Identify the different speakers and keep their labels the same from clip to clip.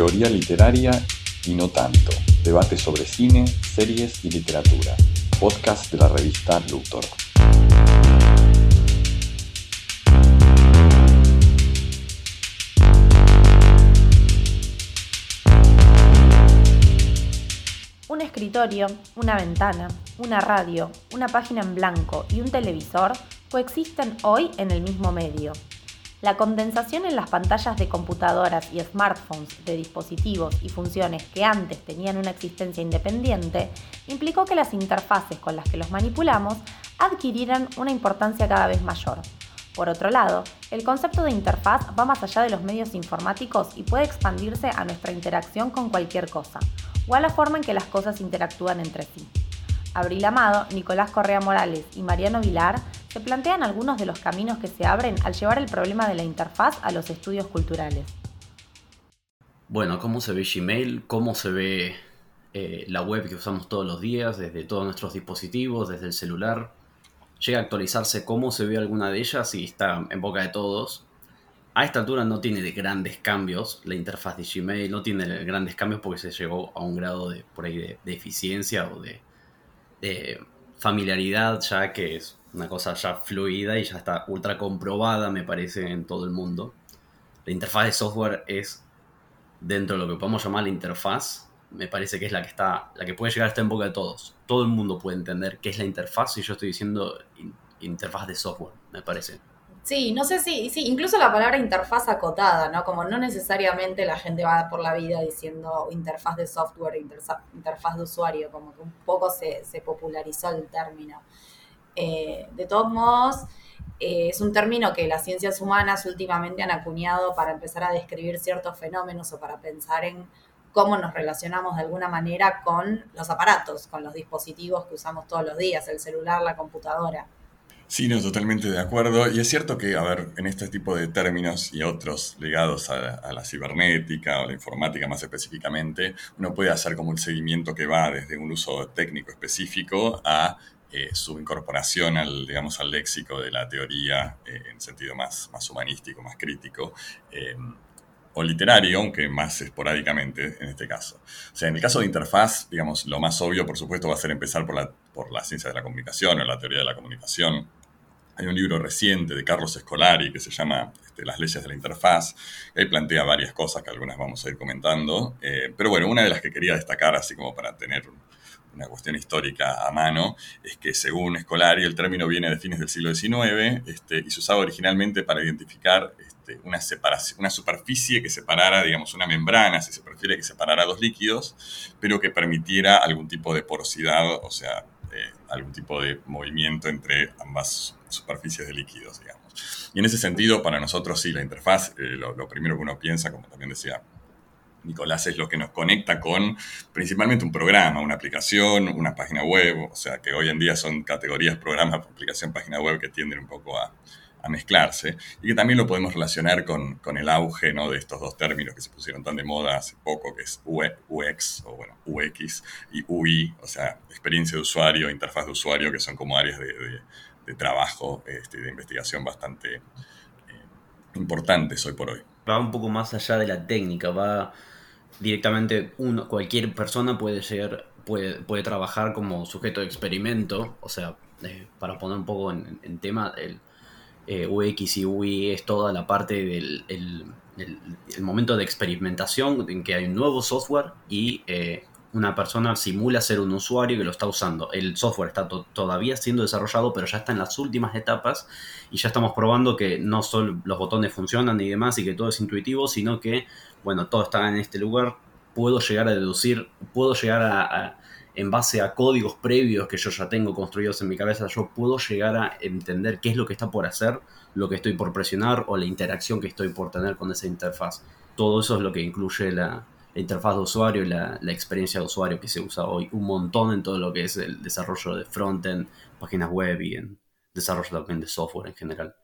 Speaker 1: Teoría literaria y no tanto. Debate sobre cine, series y literatura. Podcast de la revista Luthor.
Speaker 2: Un escritorio, una ventana, una radio, una página en blanco y un televisor coexisten hoy en el mismo medio. La condensación en las pantallas de computadoras y smartphones de dispositivos y funciones que antes tenían una existencia independiente implicó que las interfaces con las que los manipulamos adquirieran una importancia cada vez mayor. Por otro lado, el concepto de interfaz va más allá de los medios informáticos y puede expandirse a nuestra interacción con cualquier cosa, o a la forma en que las cosas interactúan entre sí. Abril Amado, Nicolás Correa Morales y Mariano Vilar se plantean algunos de los caminos que se abren al llevar el problema de la interfaz a los estudios culturales.
Speaker 3: Bueno, ¿cómo se ve Gmail? ¿Cómo se ve eh, la web que usamos todos los días, desde todos nuestros dispositivos, desde el celular? Llega a actualizarse cómo se ve alguna de ellas y está en boca de todos. A esta altura no tiene de grandes cambios la interfaz de Gmail, no tiene grandes cambios porque se llegó a un grado de, por ahí de, eficiencia o de, de familiaridad ya que es una cosa ya fluida y ya está ultra comprobada, me parece, en todo el mundo. La interfaz de software es, dentro de lo que podemos llamar la interfaz, me parece que es la que está, la que puede llegar a estar en boca de todos. Todo el mundo puede entender qué es la interfaz y yo estoy diciendo interfaz de software, me parece.
Speaker 4: Sí, no sé si, sí, incluso la palabra interfaz acotada, ¿no? Como no necesariamente la gente va por la vida diciendo interfaz de software, interfaz de usuario, como que un poco se, se popularizó el término. Eh, de todos modos, eh, es un término que las ciencias humanas últimamente han acuñado para empezar a describir ciertos fenómenos o para pensar en cómo nos relacionamos de alguna manera con los aparatos, con los dispositivos que usamos todos los días, el celular, la computadora.
Speaker 1: Sí, no, totalmente de acuerdo. Y es cierto que, a ver, en este tipo de términos y otros ligados a, la cibernética o la informática más específicamente, uno puede hacer como un seguimiento que va desde un uso técnico específico a eh, su incorporación al, digamos, al léxico de la teoría eh, en sentido más, más humanístico, más crítico, eh, o literario, aunque más esporádicamente en este caso. O sea, en el caso de interfaz, digamos, lo más obvio, por supuesto, va a ser empezar por la, por la ciencia de la comunicación o la teoría de la comunicación. Hay un libro reciente de Carlos Escolari que se llama este, Las leyes de la interfaz, que ahí plantea varias cosas que algunas vamos a ir comentando. pero bueno, una de las que quería destacar, así como para tener una cuestión histórica a mano, es que según Escolari el término viene de fines del siglo XIX este, y se usaba originalmente para identificar este, una superficie que separara, digamos, una membrana, si se prefiere, que separara dos líquidos, pero que permitiera algún tipo de porosidad, o sea, eh, algún tipo de movimiento entre ambas superficies de líquidos, digamos. Y en ese sentido, para nosotros sí, la interfaz, eh, lo primero que uno piensa, como también decía Nicolás es lo que nos conecta con principalmente un programa, una aplicación, una página web, o sea que hoy en día son categorías programa, aplicación, página web que tienden un poco a, mezclarse y que también lo podemos relacionar con, el auge ¿no? de estos dos términos que se pusieron tan de moda hace poco, que es UX o bueno, UX y UI, o sea, experiencia de usuario, interfaz de usuario, que son como áreas de, trabajo este, de investigación bastante eh, importantes hoy por hoy.
Speaker 3: Va un poco más allá de la técnica, va directamente uno, cualquier persona puede ser, puede, puede trabajar como sujeto de experimento, o sea, eh, para poner un poco en, tema, el eh, UX y UI es toda la parte del el, momento de experimentación en que hay un nuevo software y eh, una persona simula ser un usuario que lo está usando. El software está todavía siendo desarrollado, pero ya está en las últimas etapas y ya estamos probando que no solo los botones funcionan y demás y que todo es intuitivo, sino que, bueno, todo está en este lugar. Puedo llegar a deducir, puedo llegar a, en base a códigos previos que yo ya tengo construidos en mi cabeza, yo puedo llegar a entender qué es lo que está por hacer, lo que estoy por presionar o la interacción que estoy por tener con esa interfaz. Todo eso es lo que incluye la, la interfaz de usuario y la, experiencia de usuario que se usa hoy un montón en todo lo que es el desarrollo de frontend, páginas web y en desarrollo también de software en general.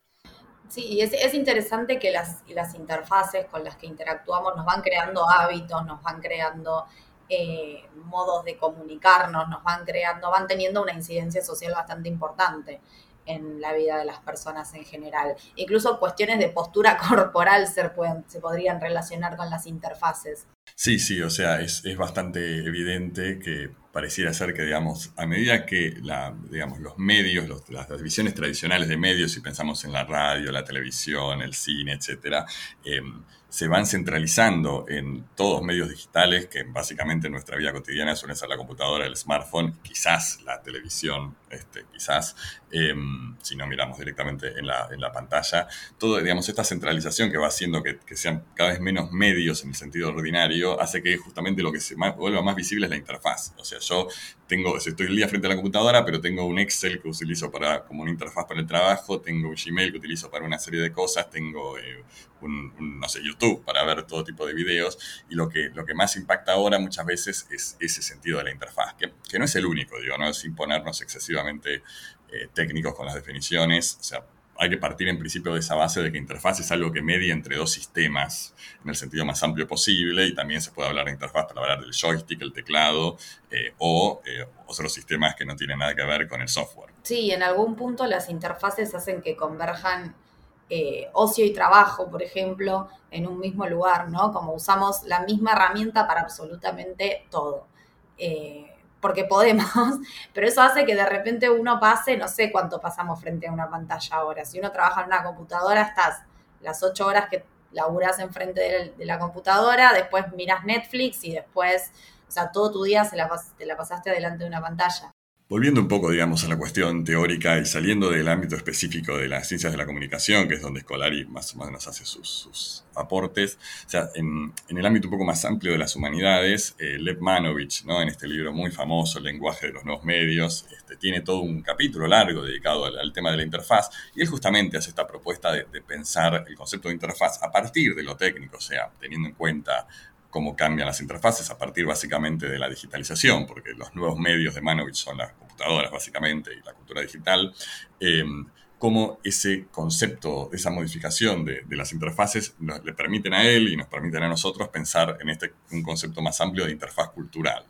Speaker 4: Sí, y es, interesante que las, las, interfaces con las que interactuamos nos van creando hábitos, nos van creando eh, modos de comunicarnos, nos van creando, van teniendo una incidencia social bastante importante en la vida de las personas en general. Incluso cuestiones de postura corporal se, pueden, se podrían relacionar con las interfaces.
Speaker 1: Sí, sí, o sea, es, es bastante evidente que pareciera ser que, digamos, a medida que la, digamos, los medios, las divisiones tradicionales de medios, si pensamos en la radio, la televisión, el cine, etcétera, em, se van centralizando en todos medios digitales, que básicamente en nuestra vida cotidiana suelen ser la computadora, el smartphone, quizás la televisión, este, quizás, em, si no miramos directamente en la, en la, pantalla, todo, digamos, esta centralización que va haciendo que, que, sean cada vez menos medios en el sentido ordinario, hace que justamente lo que se vuelva más visible es la interfaz. O sea, yo tengo, estoy el día frente a la computadora, pero tengo un Excel que utilizo para, como una interfaz para el trabajo, tengo un Gmail que utilizo para una serie de cosas, tengo eh, un, no sé, YouTube para ver todo tipo de videos, y lo que, lo que más impacta ahora muchas veces es ese sentido de la interfaz, que, que no es el único, digo, no es imponernos excesivamente eh, técnicos con las definiciones, o sea, hay que partir en principio de esa base de que interfaz es algo que media entre dos sistemas en el sentido más amplio posible y también se puede hablar de interfaz para hablar del joystick, el teclado eh, o eh, otros sistemas que no tienen nada que ver con el software.
Speaker 4: Sí, en algún punto las interfaces hacen que converjan eh, ocio y trabajo, por ejemplo, en un mismo lugar, ¿no? Como usamos la misma herramienta para absolutamente todo porque podemos, pero eso hace que de repente uno pase, no sé cuánto pasamos frente a una pantalla ahora. Si uno trabaja en una computadora, estás las ocho horas que laburas enfrente de, la computadora, después miras Netflix y después, o sea, todo tu día se la, te la pasaste adelante de una pantalla.
Speaker 1: Volviendo un poco, digamos, a la cuestión teórica y saliendo del ámbito específico de las ciencias de la comunicación, que es donde Scolari más o menos hace sus, aportes, o sea, en, el ámbito un poco más amplio de las humanidades, eh, Lev Manovich, ¿no? en este libro muy famoso, El lenguaje de los nuevos medios, este, tiene todo un capítulo largo dedicado al, tema de la interfaz, y él justamente hace esta propuesta de, de pensar el concepto de interfaz a partir de lo técnico, o sea, teniendo en cuenta cómo cambian las interfaces a partir básicamente de la digitalización, porque los nuevos medios de Manovich son las computadoras básicamente y la cultura digital, em, cómo ese concepto, esa modificación de, las interfaces le permiten a él y nos permiten a nosotros pensar en este, un concepto más amplio de interfaz cultural.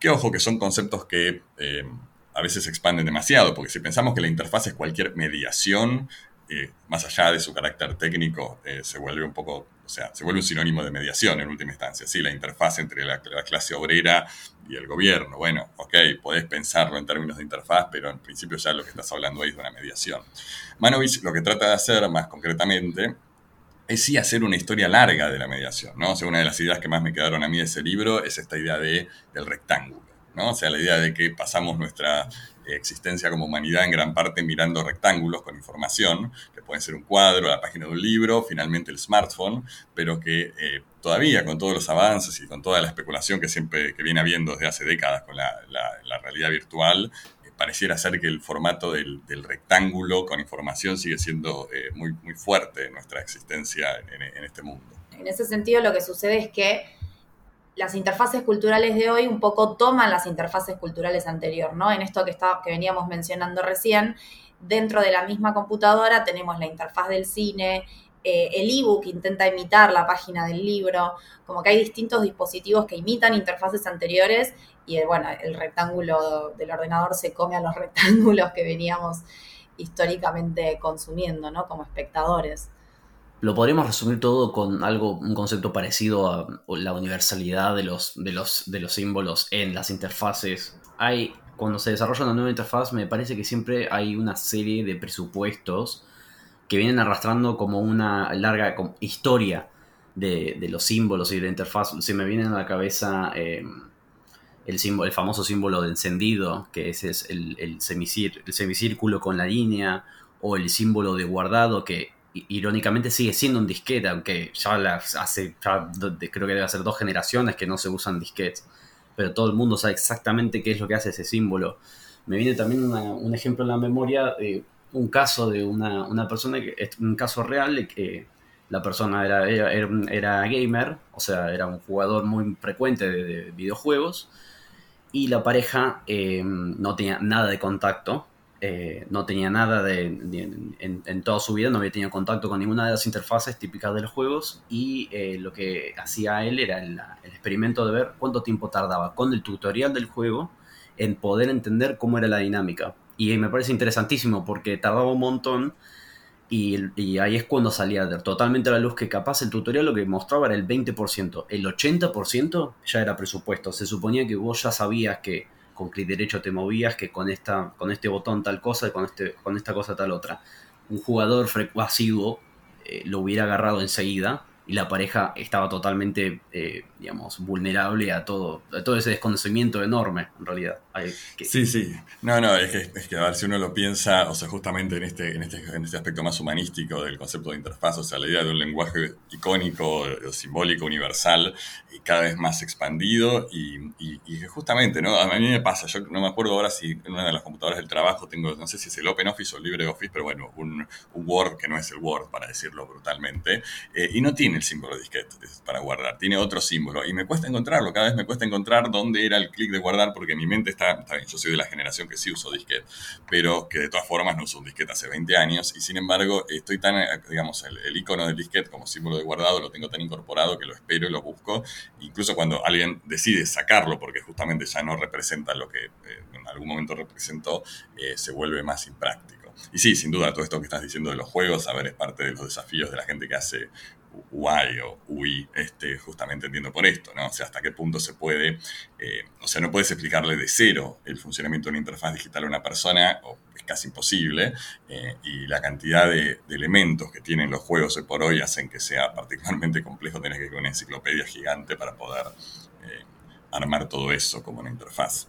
Speaker 1: Que ojo que son conceptos que em, a veces se expanden demasiado, porque si pensamos que la interfaz es cualquier mediación, eh, más allá de su carácter técnico, eh, se vuelve un poco o sea, se vuelve un sinónimo de mediación en última instancia, sí, la interfaz entre la, clase obrera y el gobierno. Bueno, ok, podés pensarlo en términos de interfaz, pero en principio ya lo que estás hablando ahí es de una mediación. Manovich lo que trata de hacer más concretamente es sí hacer una historia larga de la mediación, ¿no? O una de las ideas que más me quedaron a mí de ese libro es esta idea de, del rectángulo, ¿no? O sea, la idea de que pasamos nuestra existencia como humanidad en gran parte mirando rectángulos con información, que pueden ser un cuadro, la página de un libro, finalmente el smartphone, pero que eh, todavía con todos los avances y con toda la especulación que siempre que viene habiendo desde hace décadas con la, realidad virtual, eh, pareciera ser que el formato del, rectángulo con información sigue siendo eh, muy, muy fuerte en nuestra existencia en este mundo.
Speaker 4: En ese sentido, lo que sucede es que las interfaces culturales de hoy un poco toman las interfaces culturales anterior, ¿no? En esto que, está, que veníamos mencionando recién, dentro de la misma computadora tenemos la interfaz del cine, eh, el ebook intenta imitar la página del libro, como que hay distintos dispositivos que imitan interfaces anteriores y eh, bueno, el rectángulo del ordenador se come a los rectángulos que veníamos históricamente consumiendo, ¿no? Como espectadores.
Speaker 3: Lo podríamos resumir todo con algo, un concepto parecido a la universalidad de los, de los, de los símbolos en las interfaces. Hay, cuando se desarrolla una nueva interfaz, me parece que siempre hay una serie de presupuestos que vienen arrastrando como una larga historia de, los símbolos y de la interfaz. Se me viene a la cabeza em, el, símbolo, el famoso símbolo de encendido, que ese es el, el, el semicírculo con la línea, o el símbolo de guardado, que irónicamente sigue siendo un disquete, aunque ya hace, creo que debe hacer dos generaciones que no se usan disquetes, pero todo el mundo sabe exactamente qué es lo que hace ese símbolo. Me viene también un ejemplo en la memoria un caso de una, persona, que, un caso real que la persona era, era, gamer, o sea, era un jugador muy frecuente de, videojuegos, y la pareja eh, no tenía nada de contacto eh, no tenía nada de, en, toda su vida, no había tenido contacto con ninguna de las interfaces típicas de los juegos y eh, lo que hacía él era el, experimento de ver cuánto tiempo tardaba con el tutorial del juego en poder entender cómo era la dinámica. Y me parece interesantísimo porque tardaba un montón Y, ahí es cuando salía totalmente a la luz que capaz el tutorial lo que mostraba era el 20%. El 80% ya era presupuesto. Se suponía que vos ya sabías que con clic derecho te movías, que con, esta, con este botón tal cosa y con, este, con esta cosa tal otra. Un jugador asiduo eh, lo hubiera agarrado enseguida y la pareja estaba totalmente, eh, digamos, vulnerable a todo, a todo ese desconocimiento enorme, en realidad.
Speaker 1: Sí, sí. No, no, es que, es que, a ver, si uno lo piensa, o sea, justamente en este, en, este, en este aspecto más humanístico del concepto de interfaz, o sea, la idea de un lenguaje icónico, simbólico, universal, y cada vez más expandido, y, y, justamente, ¿no? A mí me pasa, yo no me acuerdo ahora si en una de las computadoras del trabajo tengo, no sé si es el OpenOffice o el LibreOffice, pero bueno, un, un Word que no es el Word, para decirlo brutalmente, eh, y no tiene el símbolo disquete para guardar, tiene otro símbolo. Y me cuesta encontrarlo, cada vez me cuesta encontrar dónde era el clic de guardar porque mi mente está, está yo soy de la generación que sí uso disquete, pero que de todas formas no uso un disquete hace 20 años y sin embargo estoy tan, digamos, el, icono del disquete como símbolo de guardado lo tengo tan incorporado que lo espero y lo busco, incluso cuando alguien decide sacarlo porque justamente ya no representa lo que eh, en algún momento representó, eh, se vuelve más impráctico. Y sí, sin duda, todo esto que estás diciendo de los juegos, a ver, es parte de los desafíos de la gente que hace UI o UI, este, justamente entiendo por esto, ¿no? O sea, hasta qué punto se puede, eh, o sea, no puedes explicarle de cero el funcionamiento de una interfaz digital a una persona, o es casi imposible, eh, y la cantidad de, elementos que tienen los juegos hoy por hoy hacen que sea particularmente complejo tener que ir con una enciclopedia gigante para poder eh, armar todo eso como una interfaz.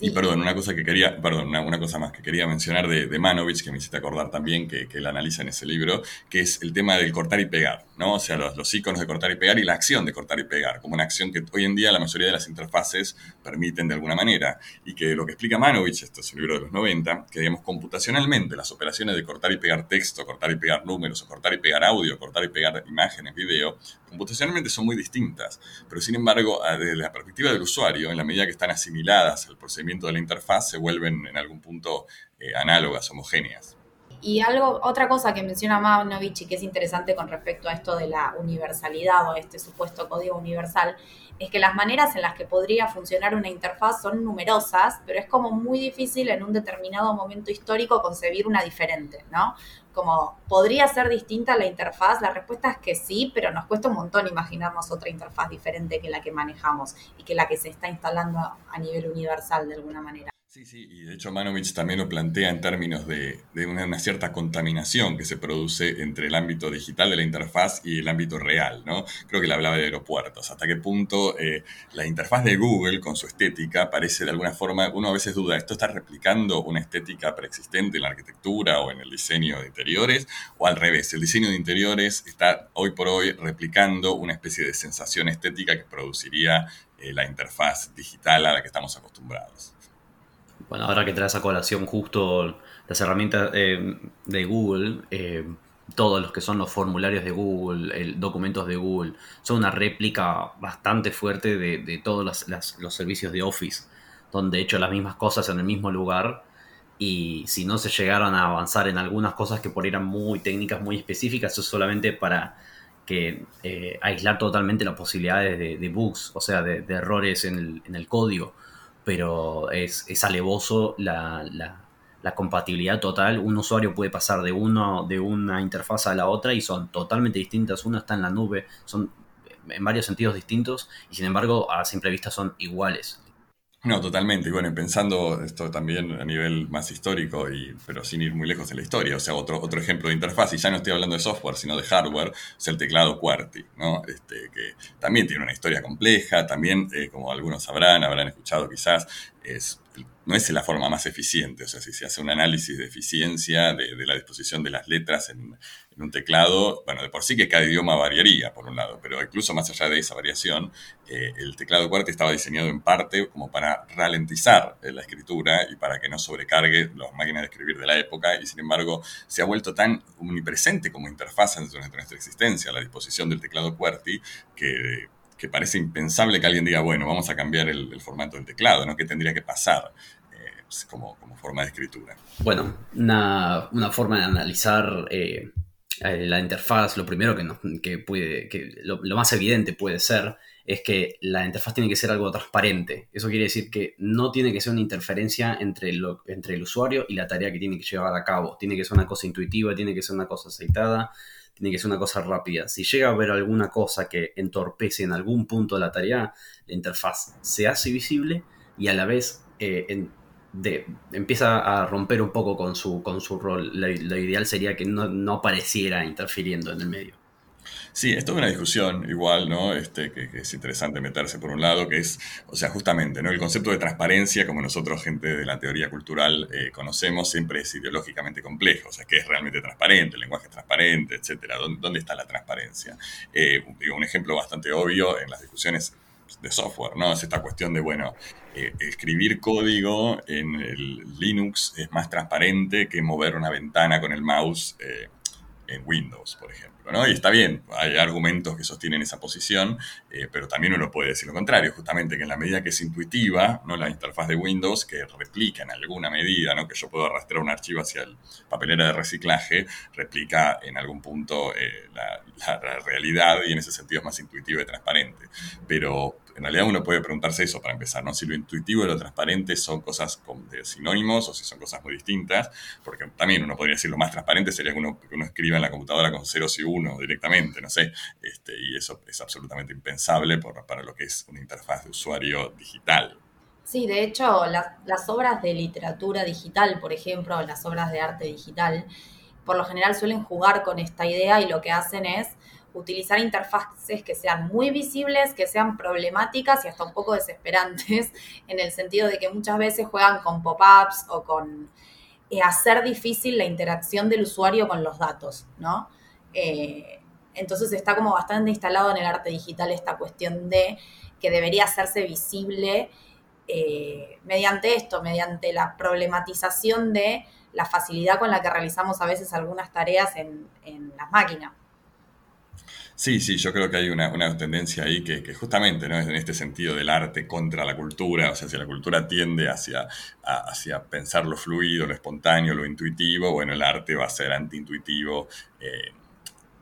Speaker 1: Y perdón, una cosa que quería, perdón, una, cosa más que quería mencionar de, de, Manovich, que me hiciste acordar también, que, que él analiza en ese libro, que es el tema del cortar y pegar, ¿no? O sea, los, los iconos de cortar y pegar y la acción de cortar y pegar, como una acción que hoy en día la mayoría de las interfaces permiten de alguna manera. Y que lo que explica Manovich, esto es un libro de los 90, que digamos, computacionalmente las operaciones de cortar y pegar texto, cortar y pegar números, o cortar y pegar audio, cortar y pegar imágenes, video, computacionalmente son muy distintas. Pero sin embargo, desde la perspectiva del usuario, en la medida que están asimiladas al procedimiento de la interfaz, se vuelven en algún punto eh, análogas, homogéneas.
Speaker 4: Y algo, otra cosa que menciona Manovich y que es interesante con respecto a esto de la universalidad o este supuesto código universal, es que las maneras en las que podría funcionar una interfaz son numerosas, pero es como muy difícil en un determinado momento histórico concebir una diferente, ¿no? Como, ¿podría ser distinta la interfaz? La respuesta es que sí, pero nos cuesta un montón imaginarnos otra interfaz diferente que la que manejamos y que la que se está instalando a nivel universal de alguna manera.
Speaker 1: Sí, sí, y de hecho Manovich también lo plantea en términos de, una, cierta contaminación que se produce entre el ámbito digital de la interfaz y el ámbito real, ¿no? Creo que le hablaba de aeropuertos, hasta qué punto eh, la interfaz de Google con su estética parece de alguna forma, uno a veces duda, ¿esto está replicando una estética preexistente en la arquitectura o en el diseño de interiores? O al revés, el diseño de interiores está hoy por hoy replicando una especie de sensación estética que produciría eh, la interfaz digital a la que estamos acostumbrados.
Speaker 3: Bueno, ahora que traes a colación justo las herramientas eh, de Google, eh, todos los que son los formularios de Google, el, documentos de Google, son una réplica bastante fuerte de, todos los, servicios de Office, donde he hecho las mismas cosas en el mismo lugar y si no se llegaron a avanzar en algunas cosas que por eran muy técnicas, muy específicas, eso es solamente para que eh, aislar totalmente las posibilidades de, bugs, o sea, de, errores en el código pero es, es alevoso la, la, compatibilidad total. Un usuario puede pasar de, uno, de una interfaz a la otra y son totalmente distintas. Una está en la nube, son en varios sentidos distintos y sin embargo a simple vista son iguales.
Speaker 1: No, totalmente. Y bueno, pensando esto también a nivel más histórico, y, pero sin ir muy lejos en la historia, o sea, otro, otro ejemplo de interfaz, y ya no estoy hablando de software, sino de hardware, es el teclado QWERTY, ¿no? Este, que también tiene una historia compleja, también, eh, como algunos sabrán, habrán escuchado quizás, es no es la forma más eficiente. O sea, si se hace un análisis de eficiencia de, la disposición de las letras en, un teclado, bueno, de por sí que cada idioma variaría, por un lado, pero incluso más allá de esa variación, eh, el teclado QWERTY estaba diseñado en parte como para ralentizar eh, la escritura y para que no sobrecargue las máquinas de escribir de la época, y sin embargo se ha vuelto tan omnipresente como interfaz entre nuestra existencia, la disposición del teclado QWERTY, que que parece impensable que alguien diga, bueno, vamos a cambiar el, formato del teclado, ¿no? ¿Qué tendría que pasar eh, pues, como, forma de escritura?
Speaker 3: Bueno, una, forma de analizar eh, eh, la interfaz, lo primero que, puede, que lo, más evidente puede ser es que la interfaz tiene que ser algo transparente. Eso quiere decir que no tiene que ser una interferencia entre, lo, entre el usuario y la tarea que tiene que llevar a cabo. Tiene que ser una cosa intuitiva, tiene que ser una cosa aceitada, tiene que ser una cosa rápida. Si llega a haber alguna cosa que entorpece en algún punto de la tarea, la interfaz se hace visible y a la vez eh, empieza a romper un poco con su, con su rol. Lo, ideal sería que no, no apareciera interfiriendo en el medio.
Speaker 1: Sí, esto es una discusión igual, ¿no? Este, que, es interesante meterse por un lado, que es, o sea, justamente, ¿no? El concepto de transparencia, como nosotros, gente de la teoría cultural, eh, conocemos, siempre es ideológicamente complejo. O sea, ¿qué es realmente transparente? El lenguaje es transparente, etcétera. ¿Dónde, está la transparencia? Eh, un ejemplo bastante obvio en las discusiones de software, ¿no? Es esta cuestión de, bueno, eh, escribir código en el Linux es más transparente que mover una ventana con el mouse en Windows, por ejemplo. Y está bien, hay argumentos que sostienen esa posición, eh, pero también uno puede decir lo contrario, justamente que en la medida que es intuitiva, ¿no? La interfaz de Windows, que replica en alguna medida, ¿no? Que yo puedo arrastrar un archivo hacia el papelera de reciclaje, replica en algún punto eh, la, la realidad y en ese sentido es más intuitivo y transparente. Pero en realidad uno puede preguntarse eso para empezar, ¿no? Si lo intuitivo y lo transparente son cosas de sinónimos o si son cosas muy distintas, porque también uno podría decir lo más transparente sería que uno, escriba en la computadora con ceros y unos directamente, no sé, este, y eso es absolutamente impensable para lo que es una interfaz de usuario digital.
Speaker 4: Sí, de hecho, las obras de literatura digital, por ejemplo, las obras de arte digital, por lo general suelen jugar con esta idea y lo que hacen es utilizar interfaces que sean muy visibles, que sean problemáticas y hasta un poco desesperantes, en el sentido de que muchas veces juegan con pop-ups o con eh, hacer difícil la interacción del usuario con los datos, ¿no? Eh, entonces está como bastante instalado en el arte digital esta cuestión de que debería hacerse visible eh, mediante esto, mediante la problematización de la facilidad con la que realizamos a veces algunas tareas en, en las máquinas.
Speaker 1: Sí, sí, yo creo que hay una, tendencia ahí que, justamente ¿no? es en este sentido del arte contra la cultura, o sea, si la cultura tiende hacia, hacia pensar lo fluido, lo espontáneo, lo intuitivo, bueno, el arte va a ser antiintuitivo. Eh,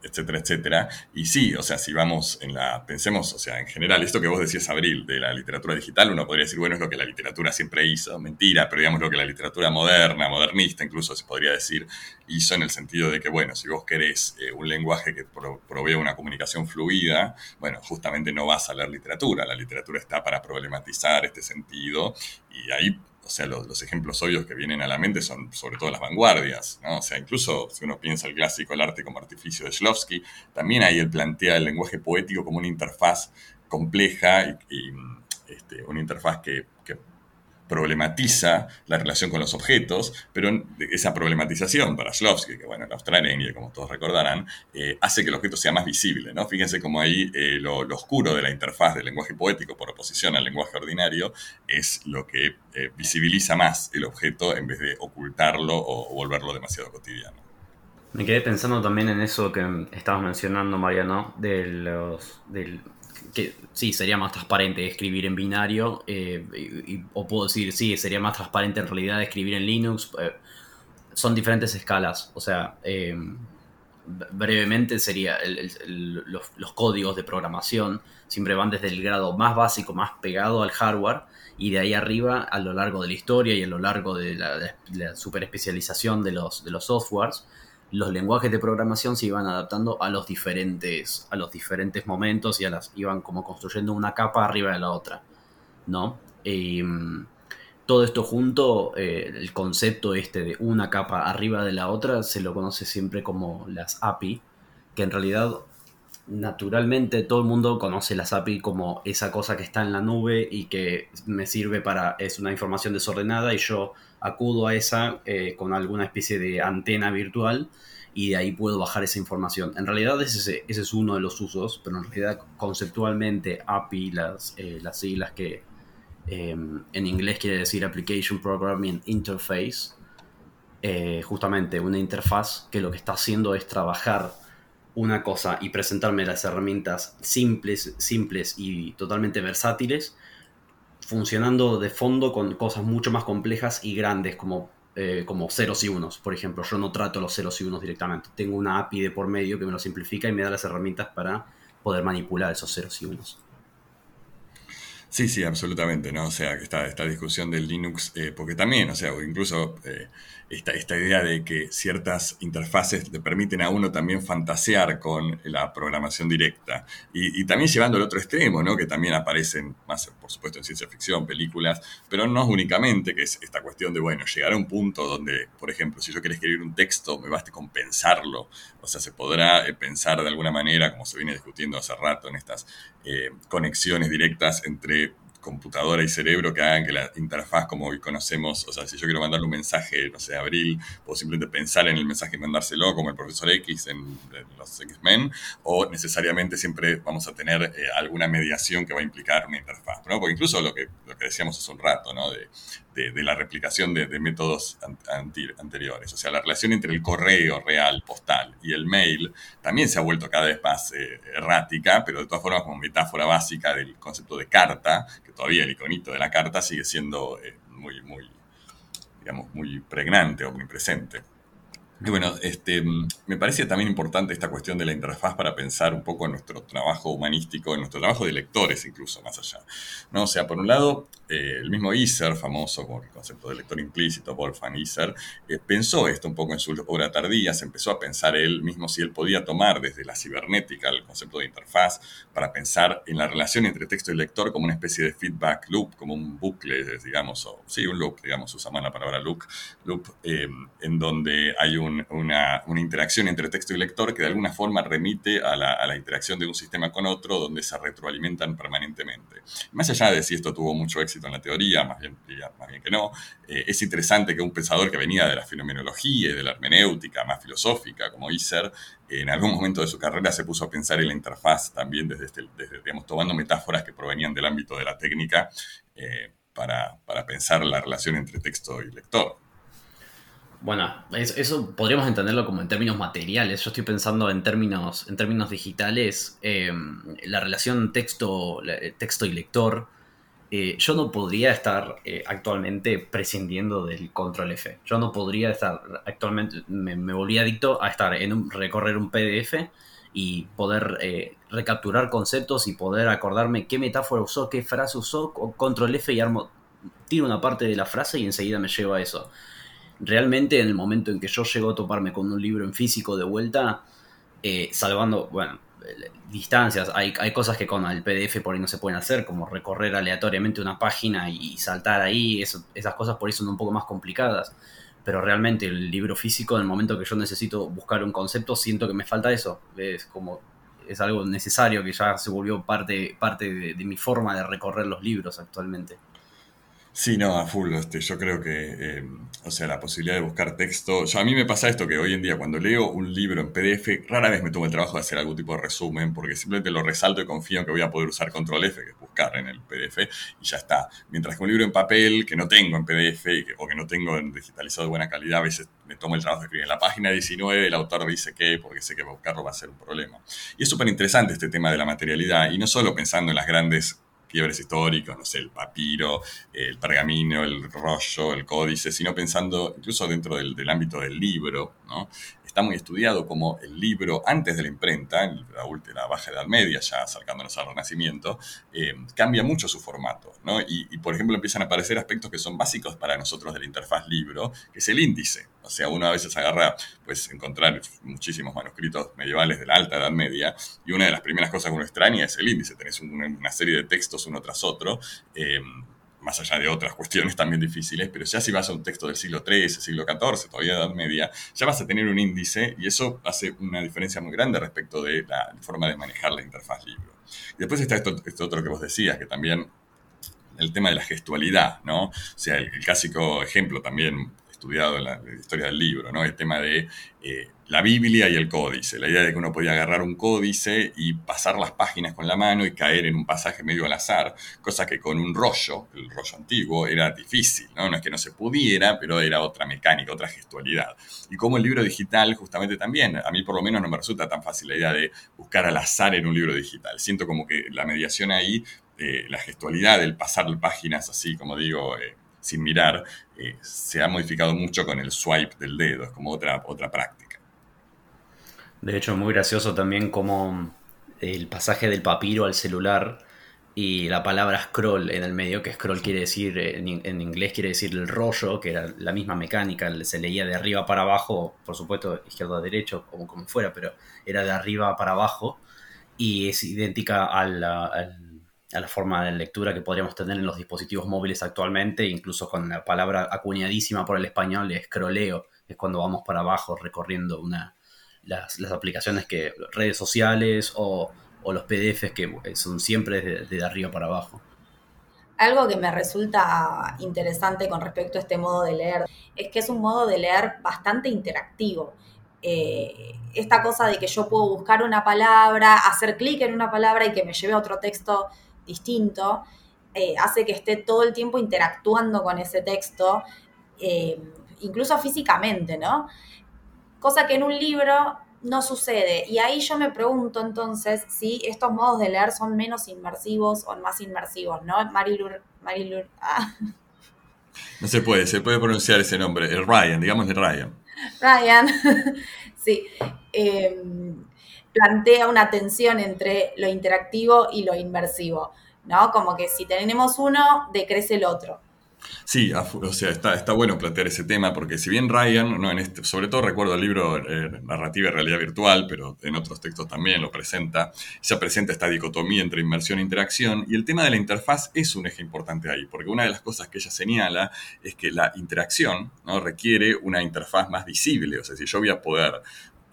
Speaker 1: etcétera, etcétera. Y sí, o sea, si vamos en la, pensemos, o sea, en general, esto que vos decías, Abril, de la literatura digital, uno podría decir, bueno, es lo que la literatura siempre hizo, mentira, pero digamos lo que la literatura moderna, modernista, incluso se podría decir, hizo en el sentido de que, bueno, si vos querés eh, un lenguaje que provee una comunicación fluida, bueno, justamente no vas a leer literatura, la literatura está para problematizar este sentido y ahí o sea, los, ejemplos obvios que vienen a la mente son sobre todo las vanguardias, ¿no? O sea, incluso si uno piensa el clásico El arte como artificio de Shlovsky, también ahí él plantea el lenguaje poético como una interfaz compleja y, este, una interfaz que problematiza la relación con los objetos, pero esa problematización para Shlovsky, que bueno, en Australia, como todos recordarán, eh, hace que el objeto sea más visible, ¿no? Fíjense cómo ahí eh, lo, oscuro de la interfaz del lenguaje poético por oposición al lenguaje ordinario es lo que eh, visibiliza más el objeto en vez de ocultarlo o, volverlo demasiado cotidiano.
Speaker 3: Me quedé pensando también en eso que estabas mencionando, Mariano, de los, del que sí, sería más transparente escribir en binario, eh, o puedo decir, sí, sería más transparente en realidad escribir en Linux. Eh, son diferentes escalas, o sea, eh, brevemente sería los, códigos de programación siempre van desde el grado más básico, más pegado al hardware, y de ahí arriba a lo largo de la historia y a lo largo de la, de la super especialización de los, de los softwares los lenguajes de programación se iban adaptando a los diferentes, a los diferentes momentos y a las, iban como construyendo una capa arriba de la otra, ¿no? Em, todo esto junto, eh, el concepto este de una capa arriba de la otra, se lo conoce siempre como las API, que en realidad naturalmente todo el mundo conoce las API como esa cosa que está en la nube y que me sirve para, es una información desordenada y yo acudo a esa eh, con alguna especie de antena virtual y de ahí puedo bajar esa información. En realidad ese, ese es uno de los usos, pero en realidad conceptualmente API, las, eh, las siglas que em, en inglés quiere decir Application Programming Interface, eh, justamente una interfaz que lo que está haciendo es trabajar una cosa y presentarme las herramientas simples, simples y totalmente versátiles funcionando de fondo con cosas mucho más complejas y grandes como, eh, como ceros y unos. Por ejemplo, yo no trato los ceros y unos directamente. Tengo una API de por medio que me lo simplifica y me da las herramientas para poder manipular esos ceros y unos.
Speaker 1: Sí, sí, absolutamente, ¿no? O sea, que esta, esta discusión del Linux, eh, porque también, o sea, incluso eh, esta, esta idea de que ciertas interfaces le permiten a uno también fantasear con la programación directa. Y, también llevando al otro extremo, ¿no? Que también aparecen más, por supuesto, en ciencia ficción, películas, pero no únicamente, que es esta cuestión de, bueno, llegar a un punto donde, por ejemplo, si yo quiero escribir un texto, me baste con pensarlo. O sea, se podrá eh, pensar de alguna manera, como se viene discutiendo hace rato en estas conexiones directas entre computadora y cerebro que hagan que la interfaz como hoy conocemos, o sea, si yo quiero mandarle un mensaje, no sé, a Abril, puedo simplemente pensar en el mensaje y mandárselo como el profesor X en, los X-Men, o necesariamente siempre vamos a tener eh, alguna mediación que va a implicar una interfaz, ¿no? Porque incluso lo que, lo que decíamos hace un rato, ¿no? De, de, la replicación de, métodos anteriores. O sea, la relación entre el correo real, postal, y el mail también se ha vuelto cada vez más eh, errática, pero de todas formas como metáfora básica del concepto de carta, que todavía el iconito de la carta sigue siendo eh, muy, muy, digamos, muy pregnante o muy presente. Y bueno, este, me parece también importante esta cuestión de la interfaz para pensar un poco en nuestro trabajo humanístico, en nuestro trabajo de lectores incluso, más allá. ¿no? O sea, por un lado, eh, el mismo Iser, famoso con el concepto de lector implícito, Wolfgang Iser, eh, pensó esto un poco en su obra tardía, se empezó a pensar él mismo si él podía tomar desde la cibernética el concepto de interfaz para pensar en la relación entre texto y lector como una especie de feedback loop, como un bucle, digamos, sí, un loop, digamos, usamos la palabra loop, loop eh, en donde hay una, interacción entre texto y lector que de alguna forma remite a la, a la interacción de un sistema con otro donde se retroalimentan permanentemente. Más allá de si esto tuvo mucho éxito, en la teoría, más bien, más bien que no. Eh, es interesante que un pensador que venía de la fenomenología y de la hermenéutica más filosófica, como Iser, en algún momento de su carrera se puso a pensar en la interfaz también desde, este, digamos, tomando metáforas que provenían del ámbito de la técnica eh, para, para pensar la relación entre texto y lector.
Speaker 3: Bueno, eso podríamos entenderlo como en términos materiales. Yo estoy pensando en términos, en términos digitales. Eh, la relación texto, texto y lector eh, yo no podría estar eh, actualmente prescindiendo del control F. Yo no podría estar actualmente, me, volví adicto a estar en un, recorrer un PDF y poder eh, recapturar conceptos y poder acordarme qué metáfora usó, qué frase usó, control F y armo, tiro una parte de la frase y enseguida me llevo a eso. Realmente en el momento en que yo llego a toparme con un libro en físico de vuelta, salvando, bueno, distancias. Hay, hay, cosas que con el PDF por ahí no se pueden hacer, como recorrer aleatoriamente una página y saltar ahí. esas cosas por ahí son un poco más complicadas. Pero realmente el libro físico, en el momento que yo necesito buscar un concepto, siento que me falta eso. Es como es algo necesario que ya se volvió parte, parte de mi forma de recorrer los libros actualmente.
Speaker 1: Sí, no, a full. Este, yo creo que, eh, o sea, la posibilidad de buscar texto. Yo, a mí me pasa esto que hoy en día, cuando leo un libro en PDF, rara vez me tomo el trabajo de hacer algún tipo de resumen, porque simplemente lo resalto y confío en que voy a poder usar control F, que es buscar en el PDF, y ya está. Mientras que un libro en papel, que no tengo en PDF o que no tengo en digitalizado de buena calidad, a veces me tomo el trabajo de escribir en la página 19, el autor dice que, porque sé que buscarlo va a ser un problema. Y es súper interesante este tema de la materialidad, y no solo pensando en las grandes quiebres históricos, no sé, el papiro, el pergamino, el rollo, el códice, sino pensando incluso dentro del, del ámbito del libro, ¿no? está muy estudiado como el libro antes de la imprenta, en la, última, baja edad media, ya acercándonos al Renacimiento, eh, cambia mucho su formato. ¿no? Y, por ejemplo, empiezan a aparecer aspectos que son básicos para nosotros de la interfaz libro, que es el índice. O sea, uno a veces agarra, pues, encontrar muchísimos manuscritos medievales de la alta edad media, y una de las primeras cosas que uno extraña es el índice. Tenés una, serie de textos uno tras otro. Eh, más allá de otras cuestiones también difíciles, pero ya si vas a un texto del siglo XIII, siglo XIV, todavía Edad Media, ya vas a tener un índice y eso hace una diferencia muy grande respecto de la forma de manejar la interfaz libro. Y después está esto, otro que vos decías, que también el tema de la gestualidad, ¿no? O sea, el, clásico ejemplo también estudiado en la, historia del libro, ¿no? El tema de eh, la Biblia y el códice. La idea de que uno podía agarrar un códice y pasar las páginas con la mano y caer en un pasaje medio al azar, cosa que con un rollo, el rollo antiguo, era difícil, ¿no? Es que no se pudiera, pero era otra mecánica, otra gestualidad. Y como el libro digital, justamente también, a mí por lo menos no me resulta tan fácil la idea de buscar al azar en un libro digital. Siento como que la mediación ahí, eh, la gestualidad, el pasar páginas así, como digo, eh, sin mirar, eh, se ha modificado mucho con el swipe del dedo, es como otra, otra práctica.
Speaker 3: De hecho, es muy gracioso también como el pasaje del papiro al celular y la palabra scroll en el medio, que scroll quiere decir, en, inglés quiere decir el rollo, que era la misma mecánica, se leía de arriba para abajo, por supuesto izquierdo a derecho, como, como fuera, pero era de arriba para abajo y es idéntica a la, a la forma de lectura que podríamos tener en los dispositivos móviles actualmente, incluso con la palabra acuñadísima por el español, scrolleo, es cuando vamos para abajo recorriendo una, las, las aplicaciones que, redes sociales o o los PDFs que son siempre de, arriba para abajo.
Speaker 4: Algo que me resulta interesante con respecto a este modo de leer es que es un modo de leer bastante interactivo. Eh, esta cosa de que yo puedo buscar una palabra, hacer clic en una palabra y que me lleve a otro texto distinto, eh, hace que esté todo el tiempo interactuando con ese texto, eh, incluso físicamente, ¿no? Cosa que en un libro no sucede. Y ahí yo me pregunto entonces si estos modos de leer son menos inmersivos o más inmersivos, ¿no? Marilur, Marilur, ah.
Speaker 1: No se puede, se puede pronunciar ese nombre, el Ryan, digamos de Ryan.
Speaker 4: Ryan, sí. Em, plantea una tensión entre lo interactivo y lo inmersivo, ¿no? Como que si tenemos uno, decrece el otro.
Speaker 1: Sí, o sea, está, está bueno plantear ese tema porque si bien Ryan, no en este, sobre todo recuerdo el libro eh, Narrativa y Realidad Virtual, pero en otros textos también lo presenta, ya presenta esta dicotomía entre inmersión e interacción y el tema de la interfaz es un eje importante ahí, porque una de las cosas que ella señala es que la interacción ¿no? requiere una interfaz más visible, o sea, si yo voy a poder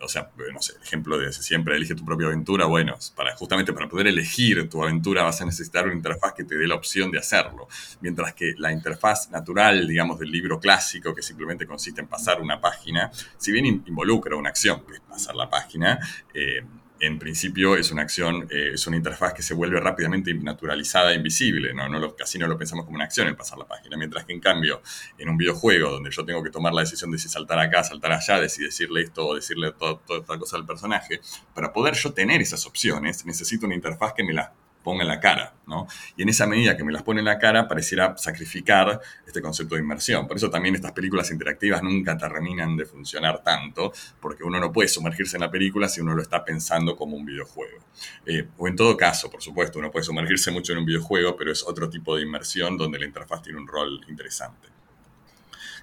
Speaker 1: o sea, no sé, el ejemplo de siempre elige tu propia aventura, bueno, para, justamente para poder elegir tu aventura vas a necesitar una interfaz que te dé la opción de hacerlo. Mientras que la interfaz natural, digamos, del libro clásico, que simplemente consiste en pasar una página, si bien involucra una acción, que es pasar la página, eh, en principio es una acción, eh, es una interfaz que se vuelve rápidamente naturalizada e invisible, ¿no? no casi no lo pensamos como una acción el pasar la página, mientras que en cambio en un videojuego donde yo tengo que tomar la decisión de si saltar acá, saltar allá, de si decirle esto o decirle toda, toda tal cosa al personaje, para poder yo tener esas opciones necesito una interfaz que me las ponga en la cara, ¿no? Y en esa medida que me las pone en la cara, pareciera sacrificar este concepto de inmersión. Por eso también estas películas interactivas nunca terminan de funcionar tanto, porque uno no puede sumergirse en la película si uno lo está pensando como un videojuego. Eh, o en todo caso, por supuesto, uno puede sumergirse mucho en un videojuego, pero es otro tipo de inmersión donde la interfaz tiene un rol interesante.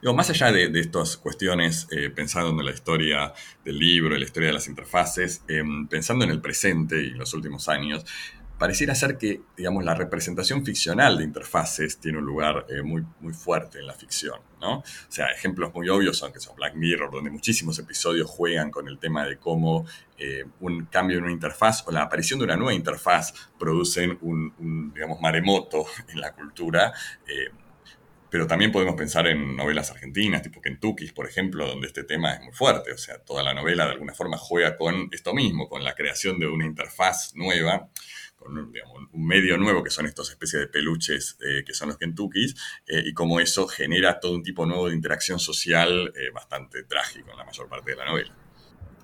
Speaker 1: Digo, más allá de, estas cuestiones, eh, pensando en la historia del libro, la historia de las interfaces, em, pensando en el presente y los últimos años, pareciera ser que, digamos, la representación ficcional de interfaces tiene un lugar eh, muy, muy fuerte en la ficción, ¿no? O sea, ejemplos muy obvios son que son Black Mirror, donde muchísimos episodios juegan con el tema de cómo eh, un cambio en una interfaz o la aparición de una nueva interfaz producen un, digamos, maremoto en la cultura. Eh, pero también podemos pensar en novelas argentinas, tipo Kentucky, por ejemplo, donde este tema es muy fuerte. O sea, toda la novela de alguna forma juega con esto mismo, con la creación de una interfaz nueva con un medio nuevo que son estas especies de peluches eh, que son los Kentuckys, eh, y cómo eso genera todo un tipo nuevo de interacción social eh, bastante trágico en la mayor parte de la novela.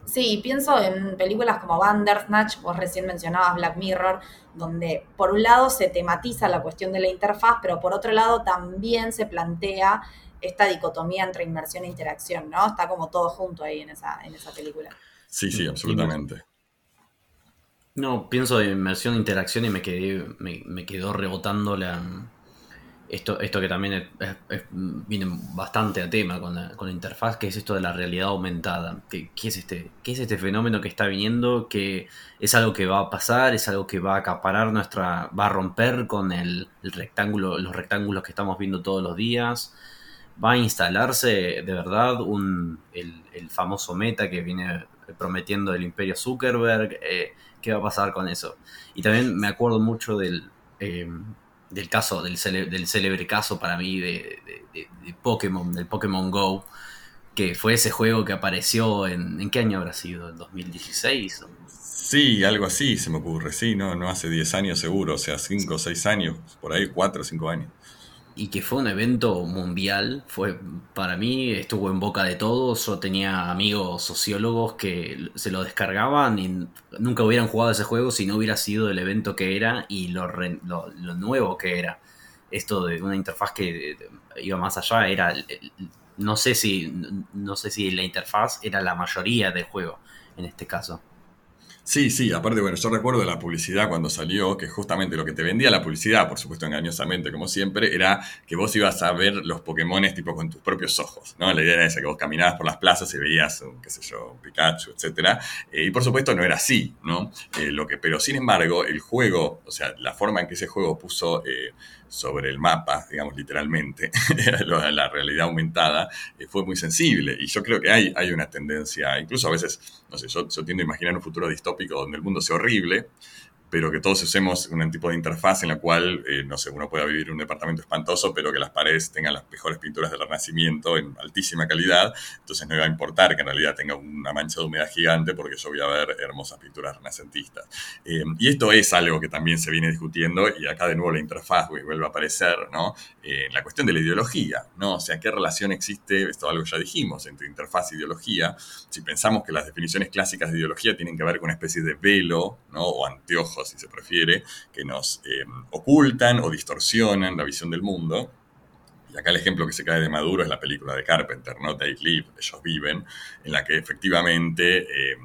Speaker 4: Sí, pienso en películas como Bandersnatch, vos recién mencionabas Black Mirror, donde por un lado se tematiza la cuestión de la interfaz, pero por otro lado también se plantea esta dicotomía entre inmersión e interacción, ¿no? Está como todo junto ahí en esa, en esa película.
Speaker 1: Sí, sí, absolutamente.
Speaker 3: No, pienso de inmersión e interacción y me quedé, me, quedó rebotando la esto, esto que también viene bastante a tema con la, con la, interfaz, que es esto de la realidad aumentada. ¿Qué, es este, ¿Qué es este fenómeno que está viniendo? Que es algo que va a pasar, es algo que va a acaparar nuestra, va a romper con el, rectángulo, los rectángulos que estamos viendo todos los días. Va a instalarse de verdad un, el, el famoso meta que viene prometiendo el imperio Zuckerberg. Eh, qué va a pasar con eso. Y también me acuerdo mucho del, eh, del caso, del, del, célebre caso para mí de, de, Pokémon, del Pokémon Go, que fue ese juego que apareció en, ¿en qué año habrá sido? ¿En 2016?
Speaker 1: Sí, algo así se me ocurre, sí, no, no hace 10 años seguro, o sea, 5 o 6 años, por ahí 4 o 5 años
Speaker 3: y que fue un evento mundial, fue para mí estuvo en boca de todos, yo tenía amigos sociólogos que se lo descargaban y nunca hubieran jugado ese juego si no hubiera sido el evento que era y lo, lo, nuevo que era. Esto de una interfaz que iba más allá era no sé si no sé si la interfaz era la mayoría del juego en este caso.
Speaker 1: Sí, sí, aparte, bueno, yo recuerdo de la publicidad cuando salió, que justamente lo que te vendía la publicidad, por supuesto engañosamente, como siempre, era que vos ibas a ver los Pokémones tipo con tus propios ojos, ¿no? La idea era esa, que vos caminabas por las plazas y veías, qué sé yo, un Pikachu, etc. Eh, y por supuesto no era así, ¿no? Eh, lo que, pero sin embargo, el juego, o sea, la forma en que ese juego puso... Eh, sobre el mapa, digamos literalmente, la realidad aumentada, eh, fue muy sensible. Y yo creo que hay, hay una tendencia, incluso a veces, no sé, yo, yo tiendo a imaginar un futuro distópico donde el mundo sea horrible, pero que todos usemos un tipo de interfaz en la cual, eh, no sé, uno pueda vivir en un departamento espantoso, pero que las paredes tengan las mejores pinturas del Renacimiento en altísima calidad, entonces no iba a importar que en realidad tenga una mancha de humedad gigante porque yo voy a ver hermosas pinturas renacentistas. Eh, y esto es algo que también se viene discutiendo y acá de nuevo la interfaz vuelve a aparecer, ¿no? Eh, la cuestión de la ideología, ¿no? O sea, ¿qué relación existe, esto es algo ya dijimos, entre interfaz e ideología? Si pensamos que las definiciones clásicas de ideología tienen que ver con una especie de velo, ¿no? O anteojo si se prefiere, que nos eh, ocultan o distorsionan la visión del mundo. Y acá el ejemplo que se cae de Maduro es la película de Carpenter, ¿no? They Live, ellos viven, en la que efectivamente eh,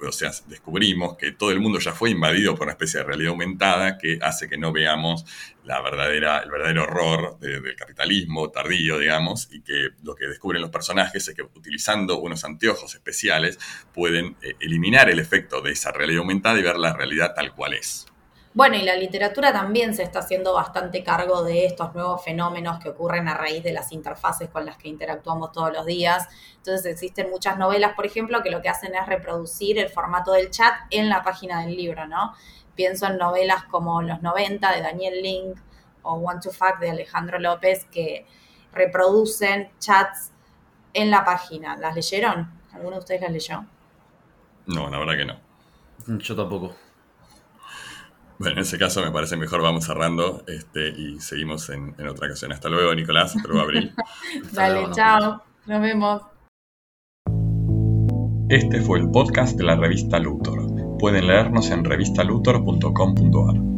Speaker 1: o sea, descubrimos que todo el mundo ya fue invadido por una especie de realidad aumentada que hace que no veamos la verdadera, el verdadero horror del capitalismo tardío, digamos, y que lo que descubren los personajes es que utilizando unos anteojos especiales pueden eh, eliminar el efecto de esa realidad aumentada y ver la realidad tal cual es.
Speaker 4: Bueno, y la literatura también se está haciendo bastante cargo de estos nuevos fenómenos que ocurren a raíz de las interfaces con las que interactuamos todos los días. Entonces existen muchas novelas, por ejemplo, que lo que hacen es reproducir el formato del chat en la página del libro, ¿no? Pienso en novelas como Los 90 de Daniel Link o One to Fact de Alejandro López que reproducen chats en la página. ¿Las leyeron? ¿Alguno de ustedes las leyó?
Speaker 1: No, la verdad que no.
Speaker 3: Yo tampoco.
Speaker 1: Bueno, en ese caso me parece mejor vamos cerrando este, y seguimos en, otra ocasión. Hasta luego, Nicolás. Hasta luego, Abril.
Speaker 4: Dale, chao. Nos vemos.
Speaker 1: Este fue el podcast de la revista Luthor. Pueden leernos en revistaluthor.com.ar.